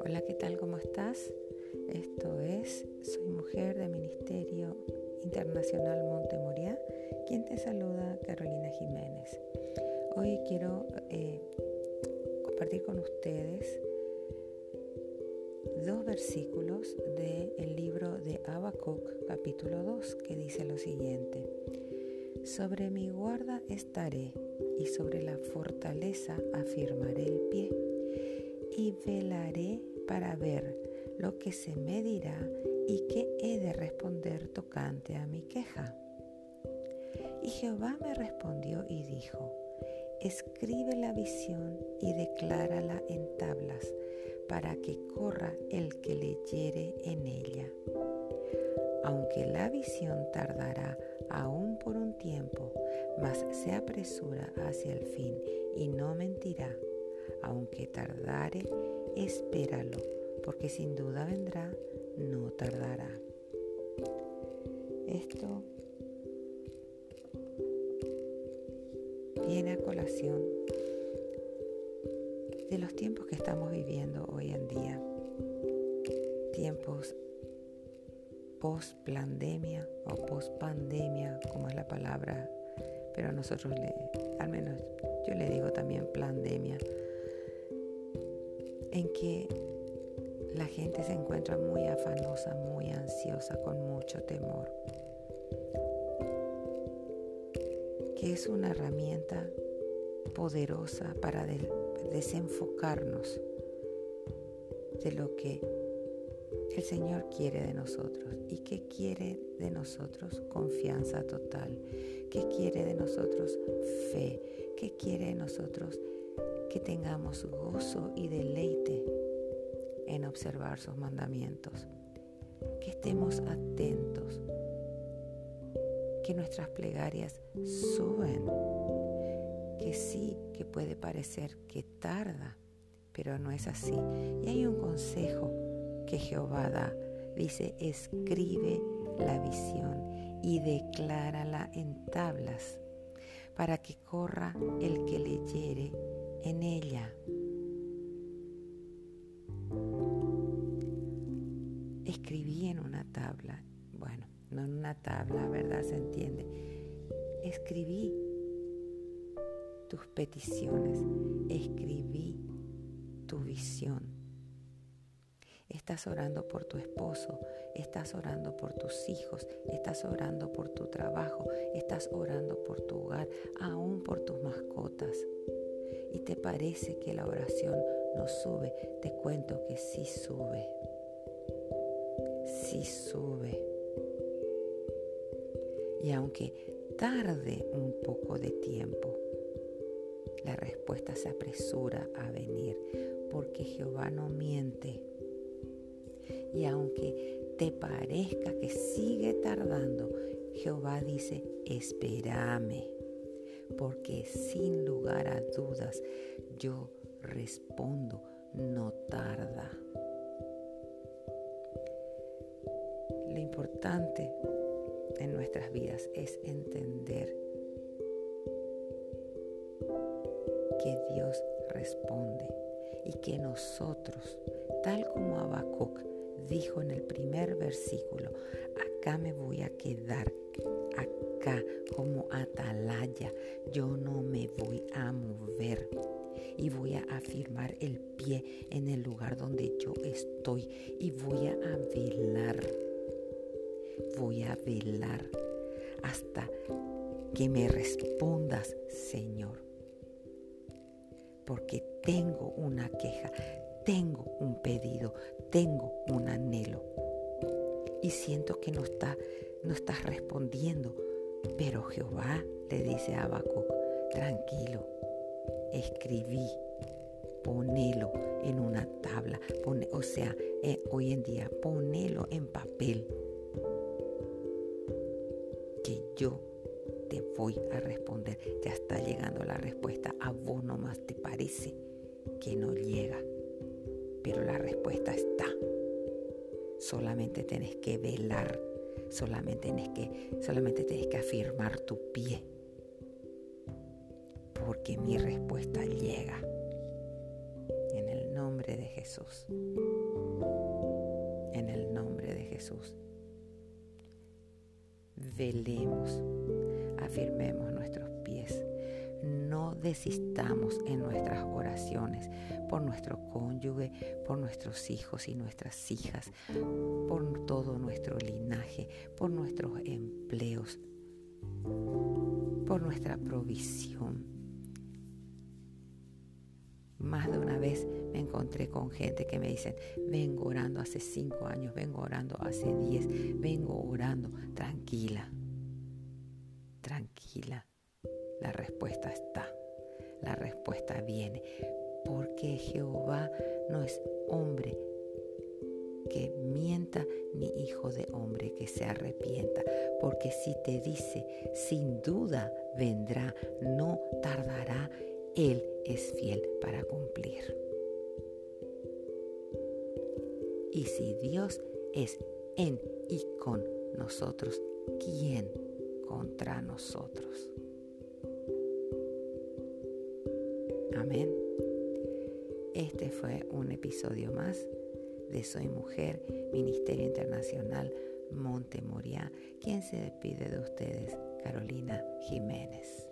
Hola, ¿qué tal? ¿Cómo estás? Esto es Soy Mujer de Ministerio Internacional Montemoria, quien te saluda Carolina Jiménez. Hoy quiero eh, compartir con ustedes dos versículos del libro de Habacuc, capítulo 2, que dice lo siguiente: Sobre mi guarda estaré y sobre la fortaleza afirmaré el pie y velaré para ver lo que se me dirá y qué he de responder tocante a mi queja. Y Jehová me respondió y dijo, escribe la visión y declárala en tablas para que apresura hacia el fin y no mentirá. Aunque tardare, espéralo, porque sin duda vendrá, no tardará. Esto viene a colación de los tiempos que estamos viviendo hoy en día, tiempos post pandemia o post pandemia, como es la palabra, pero a nosotros, le, al menos yo le digo también pandemia, en que la gente se encuentra muy afanosa, muy ansiosa, con mucho temor, que es una herramienta poderosa para desenfocarnos de lo que el Señor quiere de nosotros. ¿Y qué quiere de nosotros? Confianza total. ¿Qué quiere de nosotros? Fe. ¿Qué quiere de nosotros? Que tengamos gozo y deleite en observar sus mandamientos. Que estemos atentos. Que nuestras plegarias suben que sí, que puede parecer que tarda, pero no es así. Y hay un consejo que Jehová da. Dice, escribe la visión y declárala en tablas para que corra el que leyere en ella. Escribí en una tabla, bueno, no en una tabla, ¿verdad? Se entiende. Escribí tus peticiones, escribí tu visión. Estás orando por tu esposo, estás orando por tus hijos, estás orando por tu trabajo, estás orando por tu hogar, aún por tus mascotas. Y te parece que la oración no sube, te cuento que sí sube. Sí sube. Y aunque tarde un poco de tiempo, la respuesta se apresura a venir, porque Jehová no miente. Y aunque te parezca que sigue tardando, Jehová dice, espérame, porque sin lugar a dudas yo respondo, no tarda. Lo importante en nuestras vidas es entender que Dios responde y que nosotros, tal como Habacuc dijo en el primer versículo, acá me voy a quedar, acá como atalaya, yo no me voy a mover y voy a afirmar el pie en el lugar donde yo estoy y voy a velar, voy a velar hasta que me respondas, Señor porque tengo una queja, tengo un pedido, tengo un anhelo. Y siento que no, está, no estás respondiendo. Pero Jehová le dice a Habacuc, tranquilo, escribí, ponelo en una tabla, pone, o sea, eh, hoy en día, ponelo en papel. Que yo te voy a responder. Ya está llegando la respuesta. A vos nomás te parece que no llega. Pero la respuesta está. Solamente tenés que velar. Solamente tenés que, solamente que afirmar tu pie. porque mi respuesta llega. En el nombre de Jesús. En el nombre de Jesús. Velemos, afirmemos nuestros pies. No desistamos en nuestras oraciones por nuestro cónyuge, por nuestros hijos y nuestras hijas, por todo nuestro linaje, por nuestros empleos, por nuestra provisión. Más de una vez me encontré con gente que me dicen, vengo orando hace cinco años, vengo orando hace diez, vengo orando, tranquila, tranquila. La respuesta está, la respuesta viene, porque Jehová no es hombre que mienta ni hijo de hombre que se arrepienta, porque si te dice, sin duda vendrá, no tardará, Él es fiel para cumplir. Y si Dios es en y con nosotros, ¿quién contra nosotros? Amén. Este fue un episodio más de Soy Mujer, Ministerio Internacional Monte Moria. quien se despide de ustedes, Carolina Jiménez.